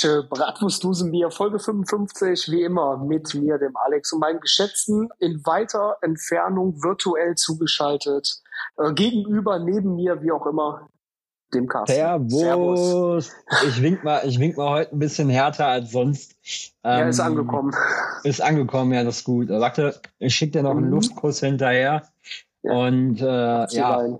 Asche Bratwurstdosenbier, Folge 55, wie immer mit mir, dem Alex und meinem Geschätzten, in weiter Entfernung virtuell zugeschaltet, äh, gegenüber, neben mir, wie auch immer, dem Carsten. Servus. Servus. Ich wink mal, ich wink mal heute ein bisschen härter als sonst. Ähm, ja, ist angekommen. Ist angekommen, ja, das ist gut. Warte, ich schicke dir noch einen mhm. Luftkuss hinterher. Ja. Und äh, ja.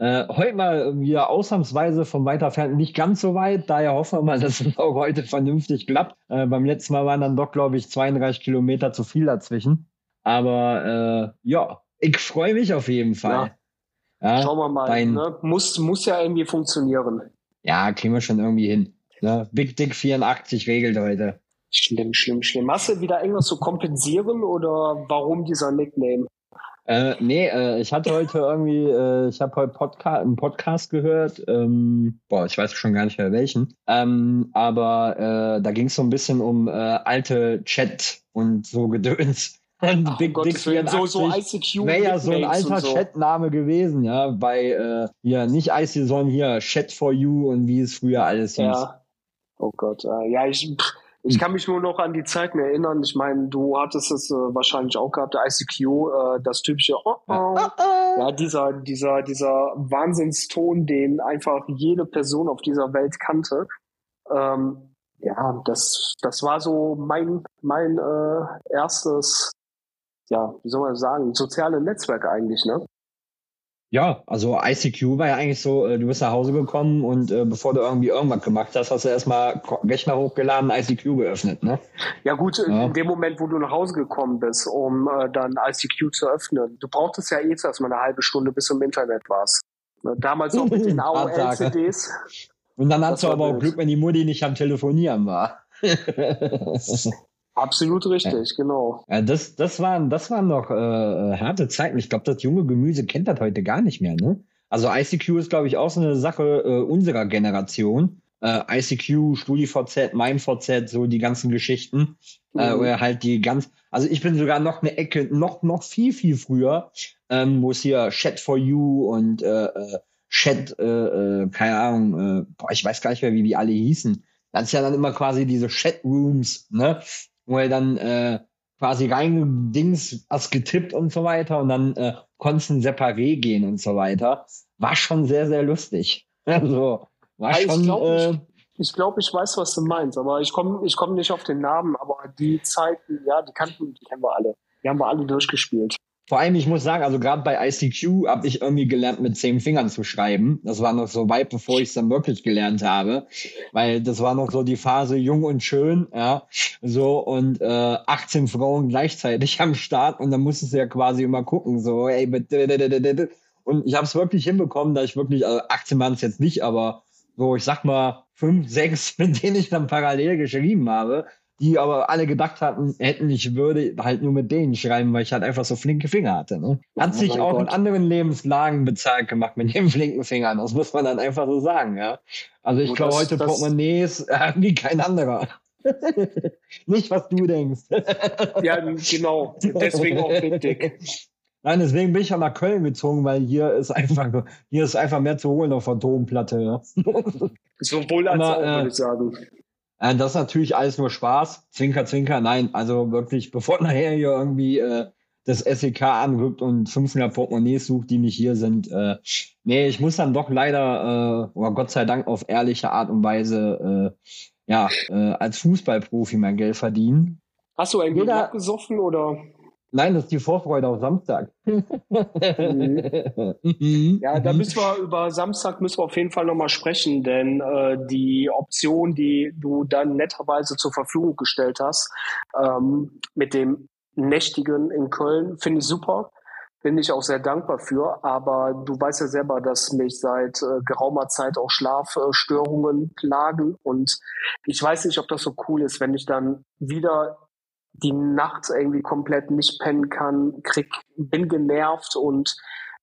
Äh, heute mal wieder ausnahmsweise vom Weiterfernen nicht ganz so weit. Daher hoffen wir mal, dass es auch heute vernünftig klappt. Äh, beim letzten Mal waren dann doch, glaube ich, 32 Kilometer zu viel dazwischen. Aber äh, ja, ich freue mich auf jeden Fall. Ja. Ja, Schauen wir mal. Dein, ne? muss, muss ja irgendwie funktionieren. Ja, kriegen wir schon irgendwie hin. Ne? Big Dick 84 regelt heute. Schlimm, schlimm, schlimm. Hast du wieder irgendwas zu kompensieren oder warum dieser Nickname? Äh, nee, äh, ich hatte heute irgendwie, äh, ich habe heute Podca einen Podcast gehört, ähm, boah, ich weiß schon gar nicht mehr welchen, ähm, aber äh, da ging es so ein bisschen um äh, alte Chat und so Gedöns. Und Ach, Big Dick 84 so, so ICQ wäre ja so ein alter so. Chatname gewesen, ja, bei äh, hier nicht IC, sondern hier Chat for You und wie es früher alles hieß. Ja. Oh Gott, äh, ja, ich ich hm. kann mich nur noch an die Zeiten erinnern. Ich meine, du hattest es äh, wahrscheinlich auch gehabt, der ICQ, äh, das typische oh, oh. Ja, dieser, dieser, dieser Wahnsinnston, den einfach jede Person auf dieser Welt kannte. Ähm, ja, das, das war so mein, mein äh, erstes, ja, wie soll man sagen, soziale Netzwerk eigentlich, ne? Ja, also ICQ war ja eigentlich so, äh, du bist nach Hause gekommen und äh, bevor du irgendwie irgendwas gemacht hast, hast du erstmal Rechner hochgeladen, ICQ geöffnet, ne? Ja gut, ja. in dem Moment, wo du nach Hause gekommen bist, um äh, dann ICQ zu öffnen, du brauchtest ja eh zuerst mal eine halbe Stunde, bis du im Internet warst. Ne, damals noch mit den AOL-CDs. Und dann hast du aber auch Glück, wenn die Mutti nicht am Telefonieren war. Absolut richtig, ja. genau. Ja, das, das waren, das waren noch äh, harte Zeiten. Ich glaube, das junge Gemüse kennt das heute gar nicht mehr, ne? Also ICQ ist, glaube ich, auch so eine Sache äh, unserer Generation. Äh, ICQ, StudiVZ, MeinVZ, so die ganzen Geschichten. Äh, mhm. Äh, oder halt die ganz, also ich bin sogar noch eine Ecke, noch, noch viel, viel früher, ähm, wo es hier Chat for You und äh, äh Chat, äh, äh, keine Ahnung, äh, boah, ich weiß gar nicht mehr, wie die alle hießen. Das ist ja dann immer quasi diese Chat-Rooms, ne? Wo er dann äh, quasi rein Dings was getippt und so weiter und dann äh, konnten separé gehen und so weiter. War schon sehr, sehr lustig. Also, war ja, schon. Ich glaube, äh, ich, ich, glaub, ich weiß, was du meinst, aber ich komme ich komm nicht auf den Namen, aber die Zeiten, ja, die kannten, die kennen wir alle. Die haben wir alle durchgespielt. Vor allem, ich muss sagen, also gerade bei ICQ habe ich irgendwie gelernt, mit zehn Fingern zu schreiben. Das war noch so weit, bevor ich es dann wirklich gelernt habe. Weil das war noch so die Phase jung und schön, ja. So, und äh, 18 Frauen gleichzeitig am Start und dann musstest du ja quasi immer gucken, so, ey, und ich habe es wirklich hinbekommen, da ich wirklich, also 18 waren es jetzt nicht, aber so, ich sag mal, fünf, sechs, mit denen ich dann parallel geschrieben habe, die aber alle gedacht hatten, hätten, ich würde halt nur mit denen schreiben, weil ich halt einfach so flinke Finger hatte. Ne? Hat oh sich auch Gott. in anderen Lebenslagen bezahlt gemacht mit den flinken Fingern. Das muss man dann einfach so sagen, ja. Also ich glaube, heute Portemonnaies äh, wie kein anderer. Nicht, was du denkst. ja, genau. Deswegen auch dick. Nein, deswegen bin ich ja nach Köln gezogen, weil hier ist einfach, hier ist einfach mehr zu holen auf der Domplatte. Ja. Sowohl als Aber, auch, würde ich sagen. Äh, das ist natürlich alles nur Spaß. Zwinker, Zwinker, nein. Also wirklich, bevor nachher hier irgendwie äh, das SEK anrückt und 500 Portemonnaies sucht, die nicht hier sind. Äh, nee, ich muss dann doch leider, äh, oder Gott sei Dank auf ehrliche Art und Weise, äh, ja, äh, als Fußballprofi mein Geld verdienen. Hast du ein Bier gesoffen oder? Nein, das ist die Vorfreude auf Samstag. Mhm. ja, da müssen wir über Samstag müssen wir auf jeden Fall nochmal sprechen, denn äh, die Option, die du dann netterweise zur Verfügung gestellt hast, ähm, mit dem Nächtigen in Köln, finde ich super. Bin ich auch sehr dankbar für, aber du weißt ja selber, dass mich seit äh, geraumer Zeit auch Schlafstörungen plagen und ich weiß nicht, ob das so cool ist, wenn ich dann wieder die nachts irgendwie komplett nicht pennen kann, krieg, bin genervt und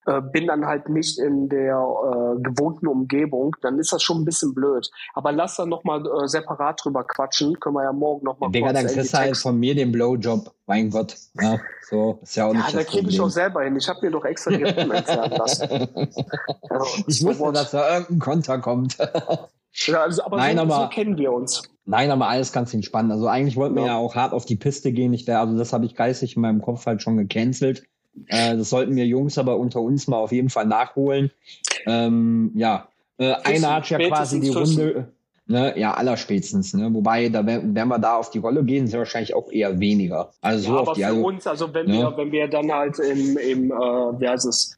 äh, bin dann halt nicht in der äh, gewohnten Umgebung, dann ist das schon ein bisschen blöd. Aber lass dann nochmal äh, separat drüber quatschen, können wir ja morgen nochmal Digga, dann kriegst du halt von mir den Blowjob, mein Gott. Ja, so, ist ja auch nicht Ja, da kriege ich auch selber hin. Ich habe mir doch extra die Rippen entfernen lassen. Also, ich wusste, dass da irgendein Konter kommt. ja, also, aber, Nein, so, aber so kennen wir uns. Nein, aber alles ganz entspannt. Also eigentlich wollten ja. wir ja auch hart auf die Piste gehen. Ich, also das habe ich geistig in meinem Kopf halt schon gecancelt. Äh, das sollten wir Jungs aber unter uns mal auf jeden Fall nachholen. Ähm, ja, äh, einer hat ja quasi die Runde. Ne, ja, allerspätestens, ne? Wobei, da wenn, wenn wir da auf die Rolle gehen, sind wahrscheinlich auch eher weniger. Also ja, so aber die, für also, uns, also wenn ne? wir, wenn wir dann halt im, im äh, wie heißt es,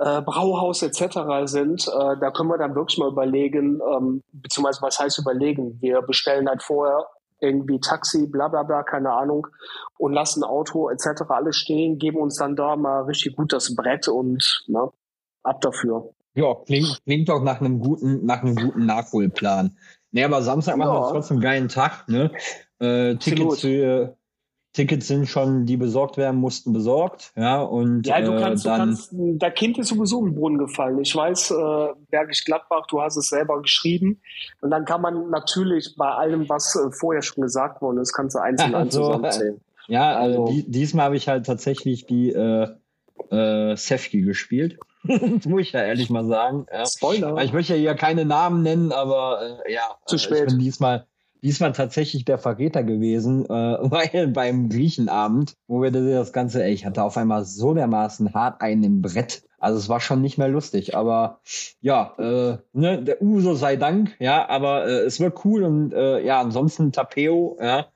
äh, Brauhaus etc. sind, äh, da können wir dann wirklich mal überlegen, ähm, beziehungsweise was heißt überlegen? Wir bestellen halt vorher irgendwie Taxi, bla bla bla, keine Ahnung, und lassen Auto etc. alles stehen, geben uns dann da mal richtig gut das Brett und ne, ab dafür. Ja, klingt, klingt doch nach einem guten, nach einem guten Nachholplan. Nee, aber Samstag machen ja. wir trotzdem einen geilen Tag, ne? Äh, Tickets für, Tickets sind schon, die besorgt werden mussten, besorgt. Ja, und ja, du kannst, äh, dann, du kannst, der Kind ist sowieso im Brunnen gefallen. Ich weiß, äh, Bergisch Gladbach, du hast es selber geschrieben. Und dann kann man natürlich bei allem, was äh, vorher schon gesagt worden ist, kannst du einzeln also, zusammenzählen. Ja, also, also die, diesmal habe ich halt tatsächlich die äh, äh, Sefki gespielt. das muss ich ja ehrlich mal sagen. Ja. Spoiler. Ich möchte ja hier keine Namen nennen, aber äh, ja, Zu spät. ich bin diesmal diesmal tatsächlich der Verräter gewesen, äh, weil beim Griechenabend, wo wir das Ganze, ey, ich hatte auf einmal so dermaßen hart einen im Brett. Also es war schon nicht mehr lustig, aber ja, äh, ne, der Uso sei Dank, ja, aber äh, es wird cool und äh, ja, ansonsten Tapeo, ja,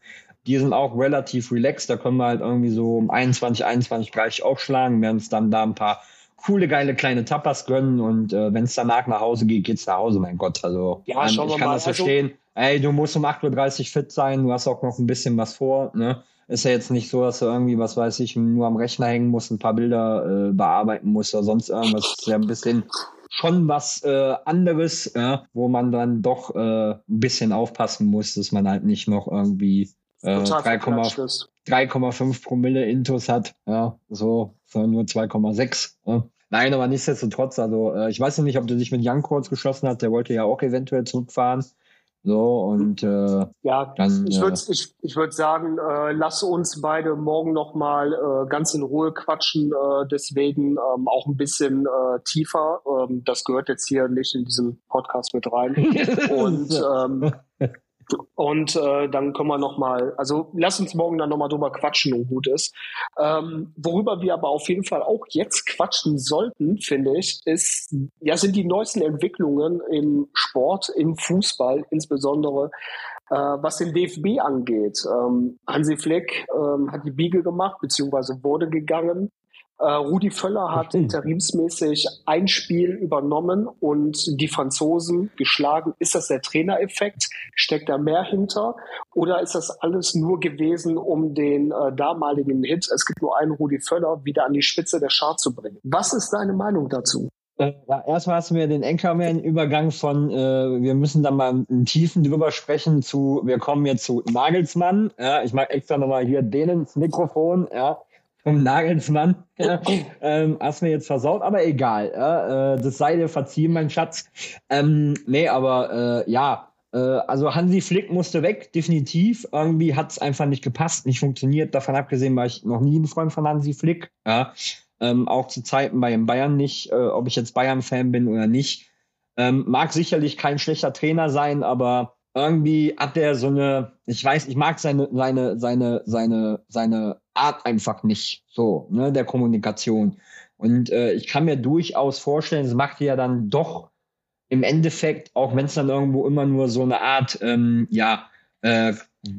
die sind auch relativ relaxed, da können wir halt irgendwie so um 21, 21 gleich aufschlagen, werden uns dann da ein paar coole, geile kleine Tapas gönnen und äh, wenn es danach nach Hause geht, geht's nach Hause, mein Gott. Also ja, ähm, ich kann mal. das also verstehen. Also, Ey, du musst um 8.30 Uhr fit sein, du hast auch noch ein bisschen was vor, ne? Ist ja jetzt nicht so, dass du irgendwie, was weiß ich, nur am Rechner hängen musst, ein paar Bilder äh, bearbeiten musst oder sonst irgendwas. ist ja ein bisschen schon was äh, anderes, ja, wo man dann doch äh, ein bisschen aufpassen muss, dass man halt nicht noch irgendwie äh, 3,5 Promille Intus hat, ja, so, sondern nur 2,6. Ja. Nein, aber nichtsdestotrotz, also äh, ich weiß noch nicht, ob du dich mit Young kurz geschlossen hast, der wollte ja auch eventuell zurückfahren. So, und äh, ja, dann, ich würde ich, ich würd sagen, äh, lass uns beide morgen nochmal äh, ganz in Ruhe quatschen, äh, deswegen ähm, auch ein bisschen äh, tiefer. Ähm, das gehört jetzt hier nicht in diesen Podcast mit rein. und ähm, und äh, dann können wir noch mal, also lass uns morgen dann noch mal drüber quatschen, und gut ist. Ähm, worüber wir aber auf jeden Fall auch jetzt quatschen sollten, finde ich, ist, ja, sind die neuesten Entwicklungen im Sport, im Fußball insbesondere, äh, was den DFB angeht. Ähm, Hansi Fleck ähm, hat die Biege gemacht, beziehungsweise wurde gegangen. Äh, Rudi Völler hat interimsmäßig ein Spiel übernommen und die Franzosen geschlagen. Ist das der Trainereffekt? Steckt da mehr hinter? Oder ist das alles nur gewesen, um den äh, damaligen Hit, es gibt nur einen Rudi Völler, wieder an die Spitze der Schar zu bringen? Was ist deine Meinung dazu? Äh, ja, erstmal hast du mir den Anchorman-Übergang von, äh, wir müssen dann mal im Tiefen drüber sprechen zu, wir kommen jetzt zu Nagelsmann. Ja, ich mag extra nochmal hier denen ins Mikrofon. Ja, vom Nagelsmann. Ähm, hast mir jetzt versaut, aber egal. Äh, das sei dir verziehen, mein Schatz. Ähm, nee, aber äh, ja, äh, also Hansi Flick musste weg, definitiv. Irgendwie hat es einfach nicht gepasst, nicht funktioniert. Davon abgesehen war ich noch nie ein Freund von Hansi Flick. Ja, ähm, auch zu Zeiten bei den Bayern nicht, äh, ob ich jetzt Bayern-Fan bin oder nicht. Ähm, mag sicherlich kein schlechter Trainer sein, aber irgendwie hat der so eine, ich weiß, ich mag seine, seine, seine, seine, seine Art einfach nicht so, ne, der Kommunikation. Und äh, ich kann mir durchaus vorstellen, es macht ja dann doch im Endeffekt, auch wenn es dann irgendwo immer nur so eine Art, ähm, ja, äh,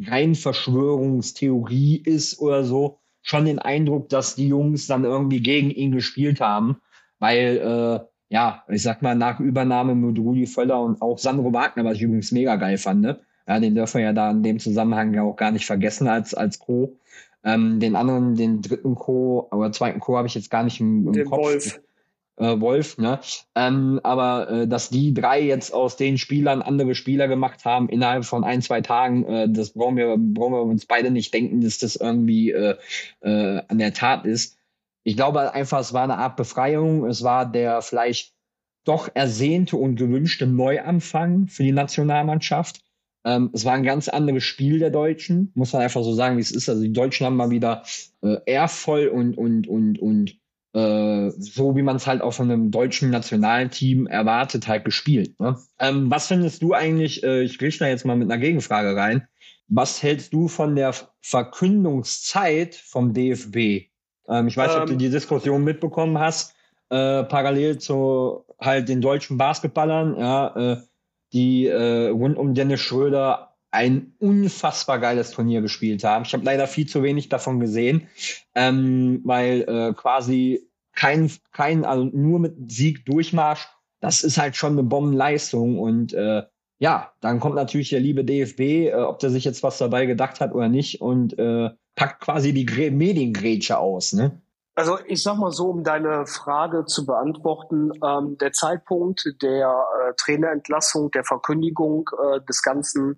rein Verschwörungstheorie ist oder so, schon den Eindruck, dass die Jungs dann irgendwie gegen ihn gespielt haben, weil, äh, ja, ich sag mal, nach Übernahme mit Rudi Völler und auch Sandro Wagner, was ich übrigens mega geil fand, ne? Ja, den dürfen wir ja da in dem Zusammenhang ja auch gar nicht vergessen als, als Co. Ähm, den anderen, den dritten Co. oder zweiten Co. habe ich jetzt gar nicht im, im den Kopf. Wolf. Äh, Wolf, ne? Ähm, aber äh, dass die drei jetzt aus den Spielern andere Spieler gemacht haben innerhalb von ein, zwei Tagen, äh, das brauchen wir, brauchen wir uns beide nicht denken, dass das irgendwie äh, äh, an der Tat ist. ich glaube einfach, es war eine Art Befreiung. Es war der vielleicht doch ersehnte und gewünschte Neuanfang für die Nationalmannschaft. Ähm, es war ein ganz anderes Spiel der Deutschen, muss man einfach so sagen, wie es ist. Also die Deutschen haben mal wieder äh, ehrvoll und und und und äh, so wie man es halt auch von einem deutschen nationalen Team erwartet halt gespielt. Ne? Ähm, was findest du eigentlich? Äh, ich richte da jetzt mal mit einer Gegenfrage rein. Was hältst du von der Verkündungszeit vom DFB? Ähm, ich weiß nicht, ob du ähm. die Diskussion mitbekommen hast. Äh, parallel zu halt den deutschen Basketballern, ja, äh, die äh, rund um Dennis Schröder ein unfassbar geiles Turnier gespielt haben. Ich habe leider viel zu wenig davon gesehen, ähm, weil äh, quasi kein, kein, also nur mit Sieg Durchmarsch, das ist halt schon eine Bombenleistung und äh, ja, dann kommt natürlich der liebe DFB, äh, ob der sich jetzt was dabei gedacht hat oder nicht und äh, packt quasi die Mediengrätsche aus, ne? Also ich sag mal so, um deine Frage zu beantworten, ähm, der Zeitpunkt der äh, Trainerentlassung, der Verkündigung äh, des Ganzen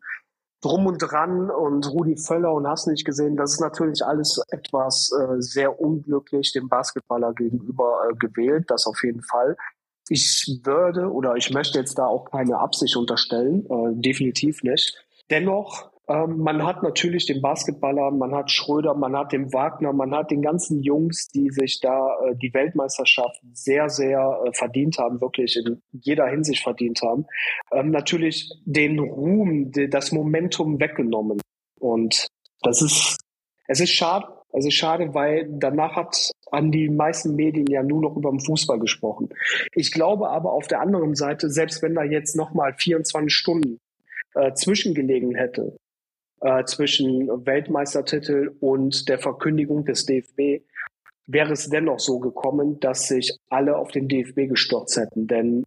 drum und dran und Rudi Völler und hast nicht gesehen, das ist natürlich alles etwas äh, sehr unglücklich dem Basketballer gegenüber äh, gewählt, das auf jeden Fall. Ich würde oder ich möchte jetzt da auch keine Absicht unterstellen, äh, definitiv nicht. Dennoch ähm, man hat natürlich den Basketballer, man hat Schröder, man hat den Wagner, man hat den ganzen Jungs, die sich da äh, die Weltmeisterschaft sehr, sehr äh, verdient haben, wirklich in jeder Hinsicht verdient haben, ähm, natürlich den Ruhm, die, das Momentum weggenommen. Und das ist, es ist schade, es ist schade, weil danach hat an die meisten Medien ja nur noch über den Fußball gesprochen. Ich glaube aber auf der anderen Seite, selbst wenn da jetzt nochmal 24 Stunden äh, zwischengelegen hätte, äh, zwischen Weltmeistertitel und der Verkündigung des DFB wäre es dennoch so gekommen, dass sich alle auf den DFB gestürzt hätten. Denn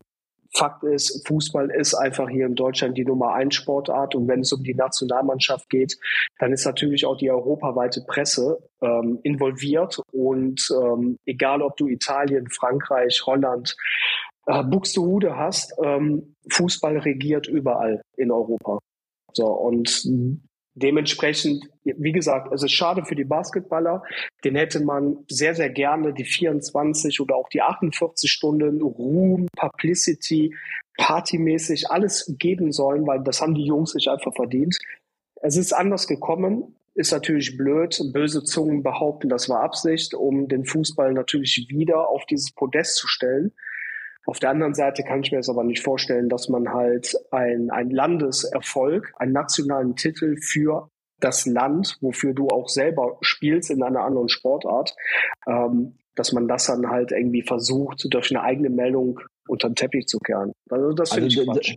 Fakt ist, Fußball ist einfach hier in Deutschland die Nummer eins Sportart. Und wenn es um die Nationalmannschaft geht, dann ist natürlich auch die europaweite Presse ähm, involviert. Und ähm, egal, ob du Italien, Frankreich, Holland, äh, Buxtehude hast, ähm, Fußball regiert überall in Europa. So, und Dementsprechend, wie gesagt, es ist schade für die Basketballer. Den hätte man sehr, sehr gerne die 24 oder auch die 48 Stunden Ruhm, Publicity, partymäßig alles geben sollen, weil das haben die Jungs sich einfach verdient. Es ist anders gekommen. Ist natürlich blöd. Böse Zungen behaupten, das war Absicht, um den Fußball natürlich wieder auf dieses Podest zu stellen. Auf der anderen Seite kann ich mir es aber nicht vorstellen, dass man halt ein, ein Landeserfolg, einen nationalen Titel für das Land, wofür du auch selber spielst in einer anderen Sportart, ähm, dass man das dann halt irgendwie versucht, durch eine eigene Meldung unter den Teppich zu kehren. Also das finde also, ich Quatsch.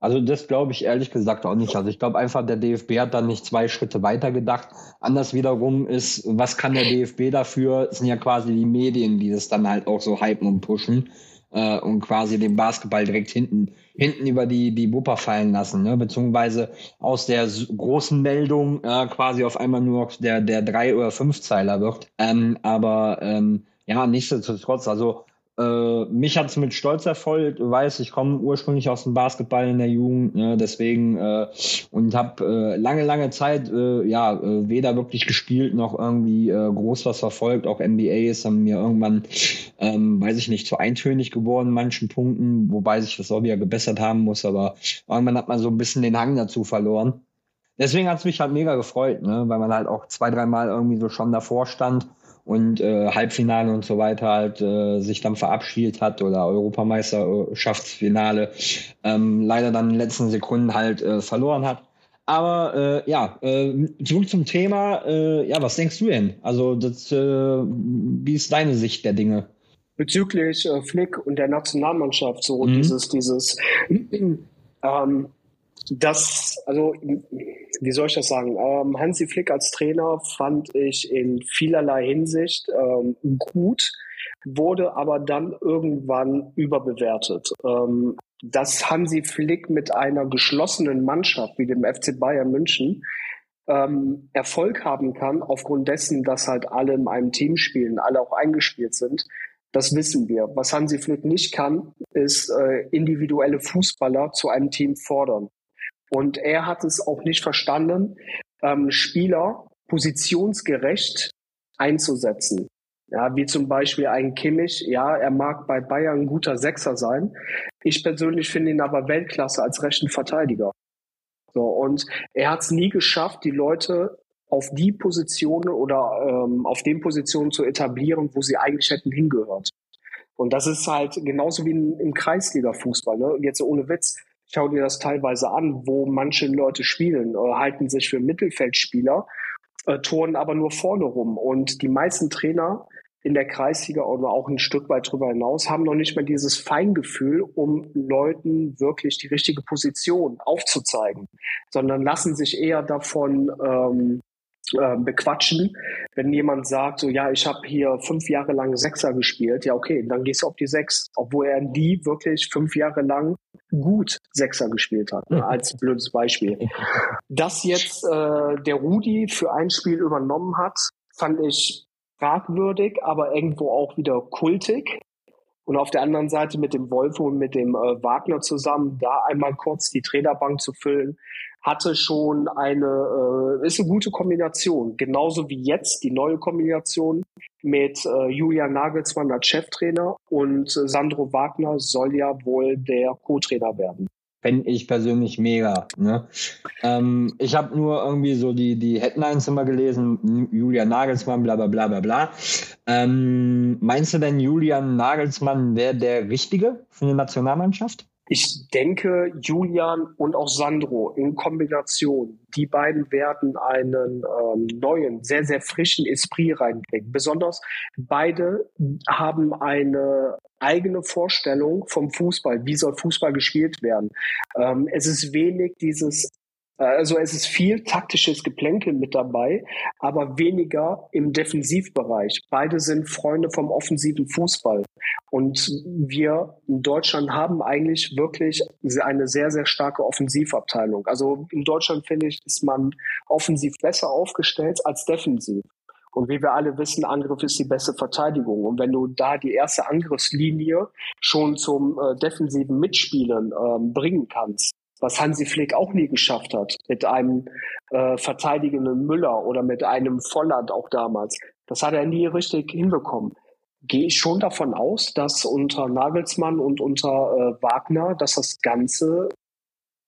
Also das glaube ich ehrlich gesagt auch nicht. Also ich glaube einfach, der DFB hat dann nicht zwei Schritte weiter gedacht. Anders wiederum ist, was kann der DFB dafür? Es sind ja quasi die Medien, die das dann halt auch so hypen und pushen äh, und quasi den Basketball direkt hinten, hinten über die, die Wupper fallen lassen, ne? beziehungsweise aus der großen Meldung äh, quasi auf einmal nur der, der drei oder fünf Zeiler wird. Ähm, aber ähm, ja, nichtsdestotrotz, also äh, mich hat es mit Stolz erfolgt. Du weißt, ich komme ursprünglich aus dem Basketball in der Jugend, ne, deswegen äh, und habe äh, lange, lange Zeit äh, ja äh, weder wirklich gespielt noch irgendwie äh, groß was verfolgt. Auch NBA ist dann mir irgendwann, ähm, weiß ich nicht, zu eintönig geworden in manchen Punkten, wobei sich das auch wieder gebessert haben muss. Aber irgendwann hat man so ein bisschen den Hang dazu verloren. Deswegen hat es mich halt mega gefreut, ne, weil man halt auch zwei, dreimal irgendwie so schon davor stand und äh, Halbfinale und so weiter halt äh, sich dann verabschiedet hat oder Europameisterschaftsfinale ähm, leider dann in den letzten Sekunden halt äh, verloren hat. Aber äh, ja, äh, zurück zum Thema. Äh, ja, was denkst du denn? Also, das, äh, wie ist deine Sicht der Dinge? Bezüglich äh, Flick und der Nationalmannschaft, so mhm. dieses, dieses ähm, das, also, wie soll ich das sagen? Ähm, Hansi Flick als Trainer fand ich in vielerlei Hinsicht ähm, gut, wurde aber dann irgendwann überbewertet. Ähm, dass Hansi Flick mit einer geschlossenen Mannschaft wie dem FC Bayern München ähm, Erfolg haben kann, aufgrund dessen, dass halt alle in einem Team spielen, alle auch eingespielt sind, das wissen wir. Was Hansi Flick nicht kann, ist äh, individuelle Fußballer zu einem Team fordern. Und er hat es auch nicht verstanden, ähm, Spieler positionsgerecht einzusetzen. Ja, wie zum Beispiel ein Kimmich. Ja, er mag bei Bayern ein guter Sechser sein. Ich persönlich finde ihn aber Weltklasse als rechten Verteidiger. So, und er hat es nie geschafft, die Leute auf die Positionen oder ähm, auf den Positionen zu etablieren, wo sie eigentlich hätten hingehört. Und das ist halt genauso wie im Kreisliga-Fußball. Ne? Jetzt ohne Witz, schau dir das teilweise an, wo manche Leute spielen, äh, halten sich für Mittelfeldspieler, äh, turnen aber nur vorne rum. Und die meisten Trainer in der Kreisliga oder auch ein Stück weit darüber hinaus haben noch nicht mehr dieses Feingefühl, um Leuten wirklich die richtige Position aufzuzeigen, sondern lassen sich eher davon ähm, äh, bequatschen, wenn jemand sagt, so ja, ich habe hier fünf Jahre lang Sechser gespielt, ja okay, dann gehst du auf die Sechs, obwohl er die wirklich fünf Jahre lang gut Sechser gespielt hat, ne, als blödes Beispiel. Dass jetzt äh, der Rudi für ein Spiel übernommen hat, fand ich fragwürdig, aber irgendwo auch wieder kultig. Und auf der anderen Seite mit dem Wolfo und mit dem äh, Wagner zusammen, da einmal kurz die Trainerbank zu füllen, hatte schon eine, äh, ist eine gute Kombination. Genauso wie jetzt die neue Kombination mit äh, Julian Nagelsmann als Cheftrainer und äh, Sandro Wagner soll ja wohl der Co-Trainer werden. Fände ich persönlich mega. Ne? Ähm, ich habe nur irgendwie so die, die Headlines immer gelesen, Julian Nagelsmann, bla bla bla bla bla. Ähm, meinst du denn, Julian Nagelsmann wäre der Richtige für eine Nationalmannschaft? Ich denke, Julian und auch Sandro in Kombination, die beiden werden einen ähm, neuen, sehr, sehr frischen Esprit reinbringen. Besonders beide haben eine eigene Vorstellung vom Fußball. Wie soll Fußball gespielt werden? Ähm, es ist wenig dieses also es ist viel taktisches Geplänkel mit dabei, aber weniger im Defensivbereich. Beide sind Freunde vom offensiven Fußball. Und wir in Deutschland haben eigentlich wirklich eine sehr, sehr starke Offensivabteilung. Also in Deutschland finde ich, ist man offensiv besser aufgestellt als defensiv. Und wie wir alle wissen, Angriff ist die beste Verteidigung. Und wenn du da die erste Angriffslinie schon zum äh, defensiven Mitspielen ähm, bringen kannst, was Hansi Flick auch nie geschafft hat, mit einem äh, verteidigenden Müller oder mit einem Volland auch damals. Das hat er nie richtig hinbekommen. Gehe ich schon davon aus, dass unter Nagelsmann und unter äh, Wagner, dass das Ganze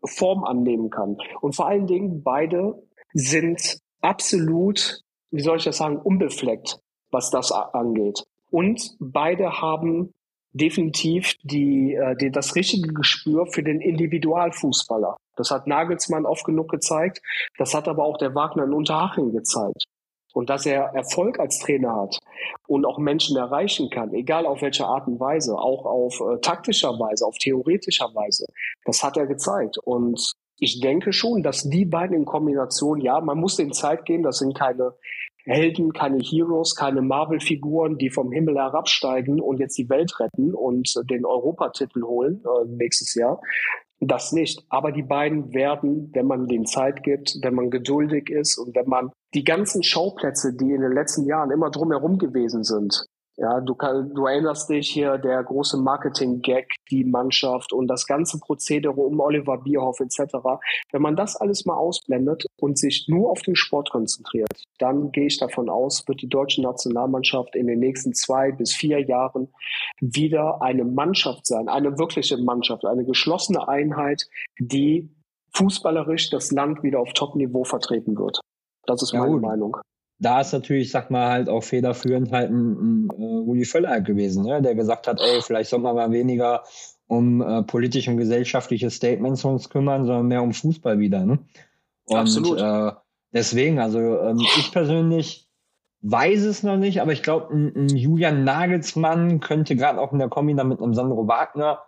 Form annehmen kann. Und vor allen Dingen, beide sind absolut, wie soll ich das sagen, unbefleckt, was das angeht. Und beide haben definitiv die, äh, die, das richtige Gespür für den Individualfußballer. Das hat Nagelsmann oft genug gezeigt. Das hat aber auch der Wagner in Unterhaching gezeigt. Und dass er Erfolg als Trainer hat und auch Menschen erreichen kann, egal auf welche Art und Weise, auch auf äh, taktischer Weise, auf theoretischer Weise, das hat er gezeigt. Und ich denke schon, dass die beiden in Kombination, ja, man muss den Zeit geben, das sind keine Helden, keine Heroes, keine Marvel-Figuren, die vom Himmel herabsteigen und jetzt die Welt retten und den Europatitel holen äh, nächstes Jahr. Das nicht. Aber die beiden werden, wenn man den Zeit gibt, wenn man geduldig ist und wenn man die ganzen Schauplätze, die in den letzten Jahren immer drumherum gewesen sind, ja, du, kann, du erinnerst dich hier, der große Marketing-Gag, die Mannschaft und das ganze Prozedere um Oliver Bierhoff etc. Wenn man das alles mal ausblendet und sich nur auf den Sport konzentriert, dann gehe ich davon aus, wird die deutsche Nationalmannschaft in den nächsten zwei bis vier Jahren wieder eine Mannschaft sein, eine wirkliche Mannschaft, eine geschlossene Einheit, die fußballerisch das Land wieder auf Top-Niveau vertreten wird. Das ist meine ja, Meinung da ist natürlich, sag mal, halt auch federführend halt ein, ein, ein äh, Rudi Völler gewesen, ne? der gesagt hat, ey, vielleicht soll man mal weniger um äh, politische und gesellschaftliche Statements uns kümmern, sondern mehr um Fußball wieder. Ne? Und, Absolut. Äh, deswegen, also ähm, ich persönlich weiß es noch nicht, aber ich glaube, ein, ein, Julian Nagelsmann könnte gerade auch in der Kombi mit einem Sandro Wagner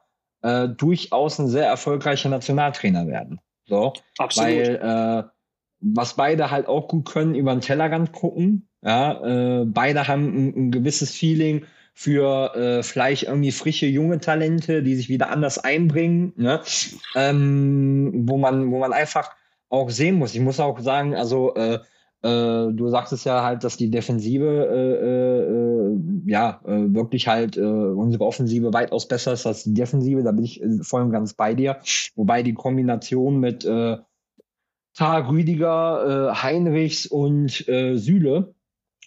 äh, durchaus ein sehr erfolgreicher Nationaltrainer werden. So, Absolut. weil äh, was beide halt auch gut können, über den Tellerrand gucken. Ja, äh, beide haben ein, ein, gewisses Feeling für äh, vielleicht irgendwie frische junge Talente, die sich wieder anders einbringen, ne? ähm, wo man, wo man einfach auch sehen muss. Ich muss auch sagen, also äh, äh, du sagtest ja halt, dass die Defensive äh, äh, ja wirklich halt unsere Offensive weitaus besser ist als die Defensive. Da bin ich voll und ganz bei dir. Wobei die Kombination mit äh, Tag Rüdiger, äh, Heinrichs und äh, Süle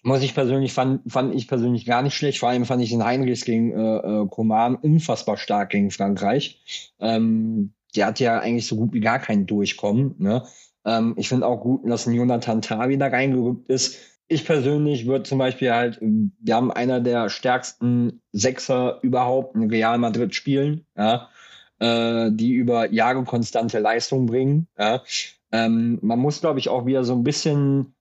muss ich persönlich fand, fand ich persönlich gar nicht schlecht. Vor allem fand ich den Heinrichs gegen äh, äh, Koman unfassbar stark gegen Frankreich. Ähm, der hat ja eigentlich so gut wie gar keinen Durchkommen. Ne? Ähm, ich finde auch gut, dass ein Jonathan Tah wieder reingerückt ist. Ich persönlich würde zum Beispiel halt, wir haben einer der stärksten Sechser überhaupt in Real Madrid spielen, ja, äh, die über Jahre konstante Leistung bringen. Ja. Ähm, man muss, glaube ich, auch wieder so ein bisschen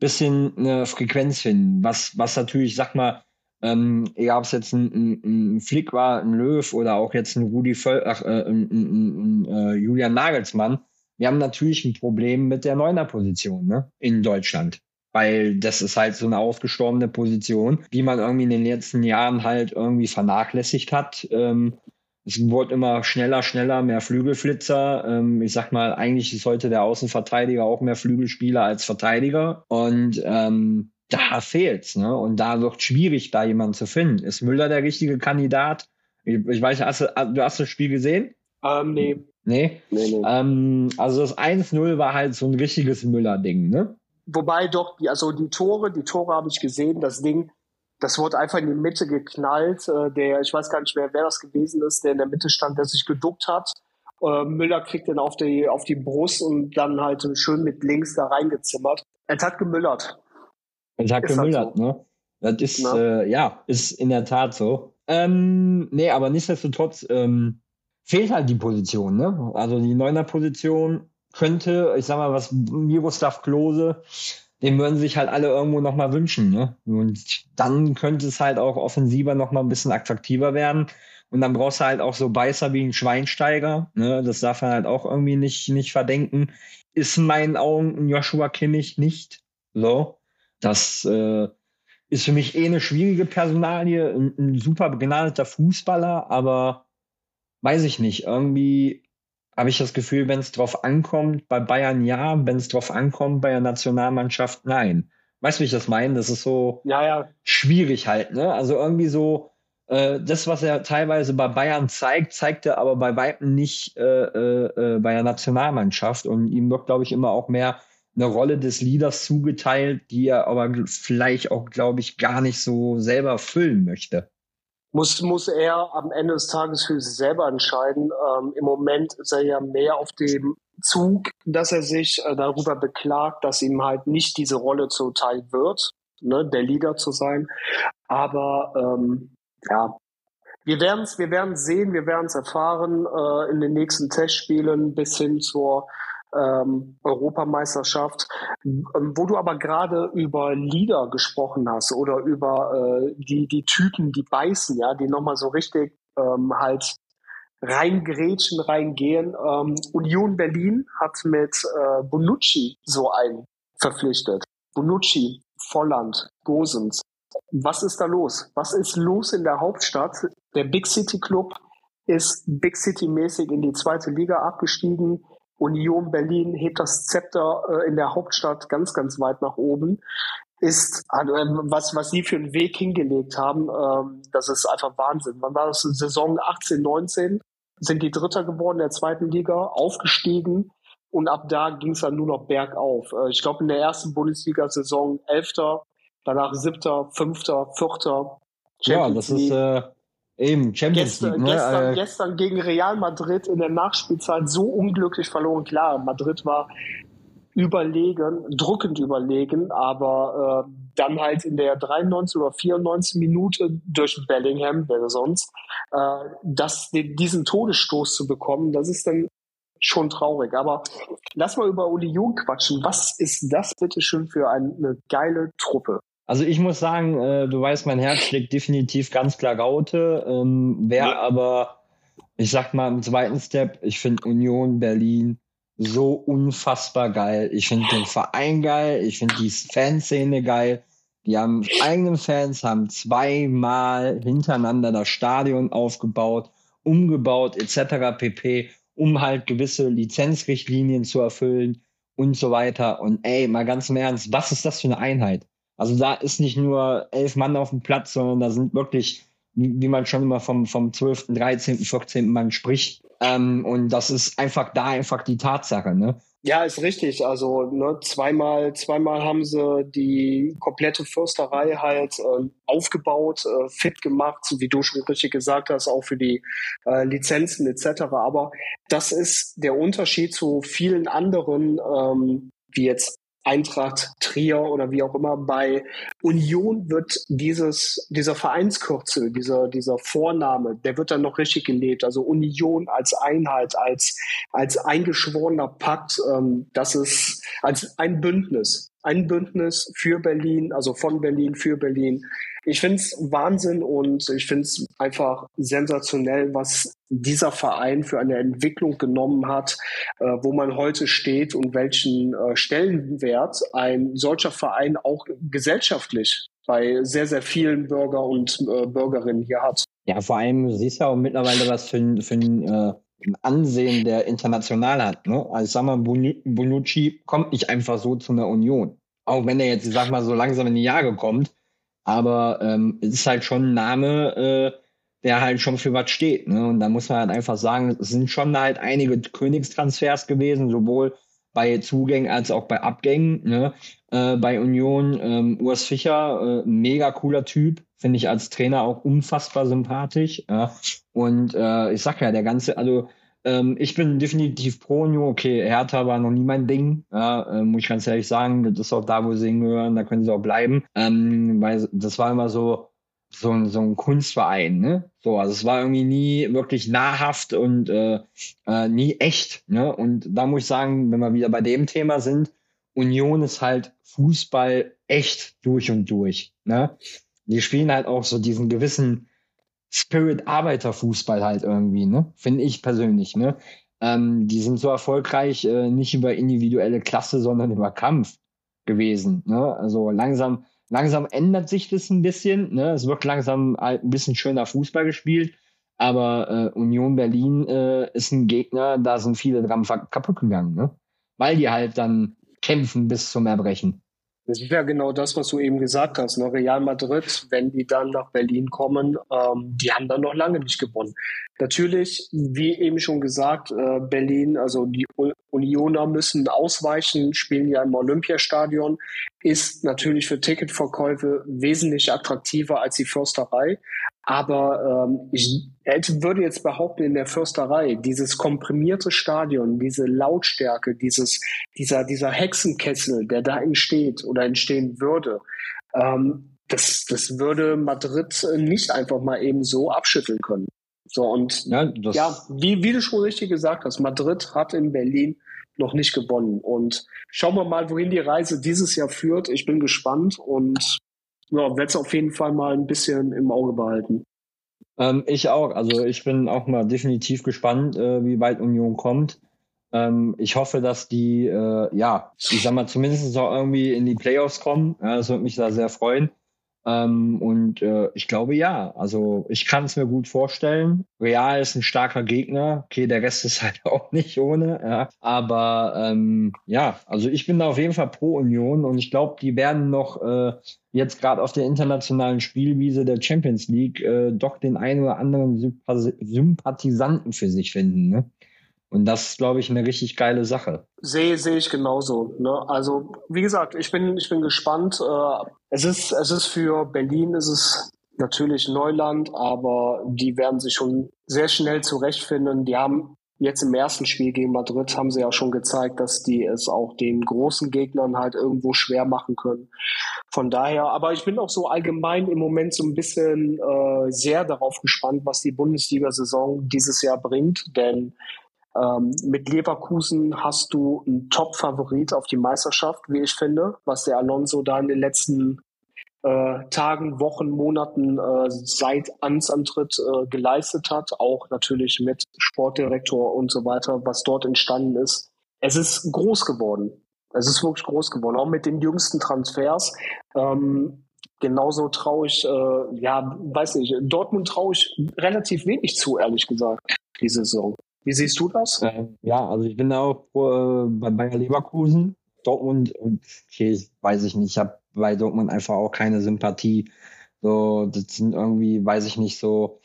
bisschen eine Frequenz finden, was, was natürlich, sag mal, ähm, egal ob es jetzt ein, ein, ein, Flick war, ein Löw oder auch jetzt ein Rudi Völl, ach, äh, ein, äh, Julian Nagelsmann, wir haben natürlich ein Problem mit der Neuner-Position ne, in Deutschland. Weil das ist halt so eine aufgestorbene Position, die man irgendwie in den letzten Jahren halt irgendwie vernachlässigt hat. Ähm, es wurde immer schneller, schneller, mehr Flügelflitzer. Ähm, ich sag mal, eigentlich ist heute der Außenverteidiger auch mehr Flügelspieler als Verteidiger. Und ähm, da fehlt's, ne? Und da wird schwierig, da jemanden zu finden. Ist Müller der richtige Kandidat? Ich, ich weiß, hast du, du hast das Spiel gesehen? Ähm, nee. Nee? Nee, nee. Ähm, also das 1-0 war halt so ein richtiges Müller-Ding, ne? Wobei doch, die, also die Tore, die Tore habe ich gesehen, das Ding, das wurde einfach in die Mitte geknallt. Äh, der, ich weiß gar nicht mehr, wer das gewesen ist, der in der Mitte stand, der sich geduckt hat. Äh, Müller kriegt den auf die, auf die Brust und dann halt schön mit links da reingezimmert. Es hat gemüllert. Es hat ist halt gemüllert, halt so. ne? Das ist, ja. Äh, ja, ist in der Tat so. Ähm, nee, aber nichtsdestotrotz ähm, fehlt halt die Position, ne? Also die neuner Position könnte, ich sag mal, was Miroslav Klose den würden sich halt alle irgendwo nochmal wünschen. Ne? Und dann könnte es halt auch offensiver nochmal ein bisschen attraktiver werden. Und dann brauchst du halt auch so Beißer wie ein Schweinsteiger. Ne? Das darf man halt auch irgendwie nicht, nicht verdenken. Ist in meinen Augen ein Joshua Kimmich nicht. So. Das äh, ist für mich eh eine schwierige Personalie. Ein, ein super begnadeter Fußballer, aber weiß ich nicht. Irgendwie habe ich das Gefühl, wenn es drauf ankommt, bei Bayern ja, wenn es drauf ankommt, bei der Nationalmannschaft nein. Weißt du, wie ich das meine? Das ist so ja, ja. schwierig halt, ne? Also irgendwie so, äh, das, was er teilweise bei Bayern zeigt, zeigt er aber bei Weitem nicht äh, äh, äh bei der Nationalmannschaft. Und ihm wird, glaube ich, immer auch mehr eine Rolle des Leaders zugeteilt, die er aber vielleicht auch, glaube ich, gar nicht so selber füllen möchte muss, muss er am Ende des Tages für sich selber entscheiden. Ähm, Im Moment ist er ja mehr auf dem Zug, dass er sich äh, darüber beklagt, dass ihm halt nicht diese Rolle zuteil wird, ne, der Leader zu sein. Aber ähm, ja, wir werden es wir werden's sehen, wir werden es erfahren äh, in den nächsten Testspielen bis hin zur ähm, Europameisterschaft. Ähm, wo du aber gerade über Lieder gesprochen hast oder über äh, die, die Typen, die beißen, ja, die nochmal so richtig ähm, halt reingrätschen, reingehen. Ähm, Union Berlin hat mit äh, Bonucci so einen verpflichtet. Bonucci, Volland, Gosens. Was ist da los? Was ist los in der Hauptstadt? Der Big City Club ist Big City mäßig in die zweite Liga abgestiegen. Union Berlin hebt das Zepter äh, in der Hauptstadt ganz, ganz weit nach oben. Ist, äh, was, was sie für einen Weg hingelegt haben, ähm, das ist einfach Wahnsinn. Wann war das? Saison 18, 19? Sind die Dritter geworden der zweiten Liga, aufgestiegen und ab da ging es dann nur noch bergauf. Äh, ich glaube, in der ersten Bundesliga-Saison Elfter, danach Siebter, Fünfter, Vierter. ja, das ist, äh, Eben, Champions gestern, League. Ne? Gestern, äh, gestern gegen Real Madrid in der Nachspielzeit so unglücklich verloren. Klar, Madrid war überlegen, drückend überlegen, aber äh, dann halt in der 93 oder 94 Minute durch Bellingham, wer sonst, äh, das, diesen Todesstoß zu bekommen, das ist dann schon traurig. Aber lass mal über Uli Jung quatschen. Was ist das bitte schön für eine geile Truppe? Also ich muss sagen, äh, du weißt, mein Herz schlägt definitiv ganz klar Raute. Ähm, Wer ja. aber, ich sag mal im zweiten Step, ich finde Union Berlin so unfassbar geil. Ich finde den Verein geil, ich finde die Fanszene geil. Die haben eigenen Fans, haben zweimal hintereinander das Stadion aufgebaut, umgebaut etc. pp, um halt gewisse Lizenzrichtlinien zu erfüllen und so weiter. Und ey, mal ganz im Ernst, was ist das für eine Einheit? Also da ist nicht nur elf Mann auf dem Platz, sondern da sind wirklich, wie man schon immer vom, vom 12., 13., 14. Mann spricht. Ähm, und das ist einfach da einfach die Tatsache. Ne? Ja, ist richtig. Also ne, zweimal, zweimal haben sie die komplette Fürsterei halt äh, aufgebaut, äh, fit gemacht, wie du schon richtig gesagt hast, auch für die äh, Lizenzen etc. Aber das ist der Unterschied zu vielen anderen, ähm, wie jetzt Eintracht Trier oder wie auch immer. Bei Union wird dieses, dieser Vereinskürzel, dieser, dieser Vorname, der wird dann noch richtig gelebt. Also Union als Einheit, als, als eingeschworener Pakt, ähm, das ist als ein Bündnis. Ein Bündnis für Berlin, also von Berlin für Berlin. Ich finde es Wahnsinn und ich finde es einfach sensationell, was dieser Verein für eine Entwicklung genommen hat, äh, wo man heute steht und welchen äh, Stellenwert ein solcher Verein auch gesellschaftlich bei sehr, sehr vielen Bürger und äh, Bürgerinnen hier hat. Ja, vor allem, du siehst ja auch mittlerweile, was für für ein, Ansehen der international hat. Ne? Also sag mal, Bonucci kommt nicht einfach so zu einer Union. Auch wenn er jetzt, ich sag mal, so langsam in die Jahre kommt. Aber ähm, es ist halt schon ein Name, äh, der halt schon für was steht. Ne? Und da muss man halt einfach sagen, es sind schon halt einige Königstransfers gewesen, sowohl bei Zugängen als auch bei Abgängen. Ne? Äh, bei Union, ähm, Urs Fischer, äh, mega cooler Typ, finde ich als Trainer auch unfassbar sympathisch. Ja? Und äh, ich sag ja, der ganze, also ähm, ich bin definitiv pro Union. Okay, Hertha war noch nie mein Ding. Ja, äh, muss ich ganz ehrlich sagen. Das ist auch da, wo sie hingehören. Da können sie auch bleiben. Ähm, weil das war immer so, so ein, so ein Kunstverein, ne? So, also es war irgendwie nie wirklich nahrhaft und äh, äh, nie echt, ne? Und da muss ich sagen, wenn wir wieder bei dem Thema sind, Union ist halt Fußball echt durch und durch, ne? Die spielen halt auch so diesen gewissen Spirit Arbeiterfußball halt irgendwie, ne? Finde ich persönlich, ne? Ähm, die sind so erfolgreich äh, nicht über individuelle Klasse, sondern über Kampf gewesen, ne? Also langsam, langsam ändert sich das ein bisschen, ne? Es wird langsam halt ein bisschen schöner Fußball gespielt, aber äh, Union Berlin äh, ist ein Gegner, da sind viele dran kaputt gegangen, ne? Weil die halt dann kämpfen bis zum Erbrechen. Das ist ja genau das, was du eben gesagt hast. Ne? Real Madrid, wenn die dann nach Berlin kommen, ähm, die haben dann noch lange nicht gewonnen. Natürlich, wie eben schon gesagt, äh, Berlin, also die Unioner müssen ausweichen, spielen ja im Olympiastadion, ist natürlich für Ticketverkäufe wesentlich attraktiver als die Försterei. Aber ähm, ich würde jetzt behaupten, in der Fürsterei, dieses komprimierte Stadion, diese Lautstärke, dieses, dieser, dieser Hexenkessel, der da entsteht oder entstehen würde, ähm, das, das würde Madrid nicht einfach mal eben so abschütteln können. So, und ja, ja wie, wie du schon richtig gesagt hast, Madrid hat in Berlin noch nicht gewonnen. Und schauen wir mal, wohin die Reise dieses Jahr führt. Ich bin gespannt und ja, werde es auf jeden Fall mal ein bisschen im Auge behalten. Ähm, ich auch. Also ich bin auch mal definitiv gespannt, äh, wie weit Union kommt. Ähm, ich hoffe, dass die, äh, ja, ich sag mal, zumindest auch irgendwie in die Playoffs kommen. Ja, das würde mich da sehr freuen. Ähm, und äh, ich glaube ja, also ich kann es mir gut vorstellen. Real ist ein starker Gegner. Okay, der Rest ist halt auch nicht ohne. Ja. Aber ähm, ja, also ich bin da auf jeden Fall pro Union und ich glaube, die werden noch äh, jetzt gerade auf der internationalen Spielwiese der Champions League äh, doch den einen oder anderen Sympathisanten für sich finden. Ne? Und das ist, glaube ich, eine richtig geile Sache. Sehe sehe ich genauso. Ne? Also wie gesagt, ich bin ich bin gespannt. Äh, es ist es ist für Berlin ist es natürlich Neuland, aber die werden sich schon sehr schnell zurechtfinden. Die haben jetzt im ersten Spiel gegen Madrid haben sie ja schon gezeigt, dass die es auch den großen Gegnern halt irgendwo schwer machen können. Von daher, aber ich bin auch so allgemein im Moment so ein bisschen äh, sehr darauf gespannt, was die Bundesliga-Saison dieses Jahr bringt, denn ähm, mit Leverkusen hast du einen Top-Favorit auf die Meisterschaft, wie ich finde, was der Alonso da in den letzten äh, Tagen, Wochen, Monaten äh, seit Amtsantritt äh, geleistet hat, auch natürlich mit Sportdirektor und so weiter, was dort entstanden ist. Es ist groß geworden. Es ist wirklich groß geworden, auch mit den jüngsten Transfers. Ähm, genauso traue ich, äh, ja, weiß nicht, Dortmund traue ich relativ wenig zu, ehrlich gesagt, die Saison. Wie siehst du das? Äh, ja, also ich bin auch äh, bei Bayer Leverkusen. Dortmund, okay, weiß ich nicht, ich habe bei Dortmund einfach auch keine Sympathie. So, das sind irgendwie, weiß ich nicht, so,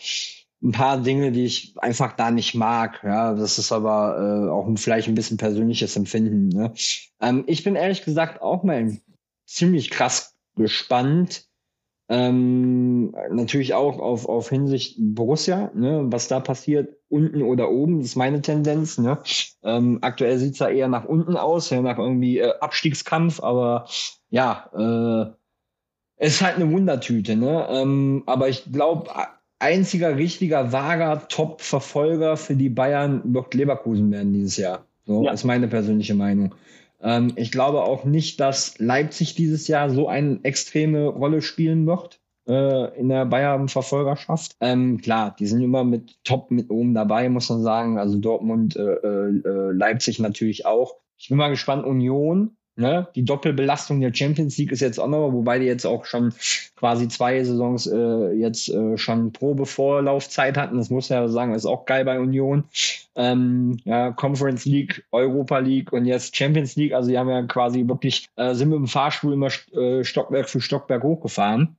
ein paar Dinge, die ich einfach da nicht mag. Ja, das ist aber äh, auch vielleicht ein bisschen persönliches Empfinden. Ne? Ähm, ich bin ehrlich gesagt auch mal ziemlich krass gespannt. Ähm, natürlich auch auf, auf Hinsicht Borussia, ne, was da passiert, unten oder oben, ist meine Tendenz. Ne? Ähm, aktuell sieht's da eher nach unten aus, ja, nach irgendwie äh, Abstiegskampf, aber ja, äh, es ist halt eine Wundertüte. Ne? Ähm, aber ich glaube, einziger richtiger, vager Top-Verfolger für die Bayern wird Leverkusen werden dieses Jahr. So ja. ist meine persönliche Meinung. Ähm, ich glaube auch nicht, dass Leipzig dieses Jahr so eine extreme Rolle spielen wird äh, in der Bayern-Verfolgerschaft. Ähm, klar, die sind immer mit top mit oben dabei, muss man sagen. Also Dortmund, äh, äh, Leipzig natürlich auch. Ich bin mal gespannt, Union. Ne? Die Doppelbelastung der Champions League ist jetzt auch noch, wobei die jetzt auch schon quasi zwei Saisons äh, jetzt äh, schon Probevorlaufzeit hatten. Das muss ja sagen, ist auch geil bei Union. Ähm, ja, Conference League, Europa League und jetzt Champions League. Also die haben ja quasi wirklich, äh, sind mit dem Fahrstuhl immer äh, Stockwerk für Stockwerk hochgefahren.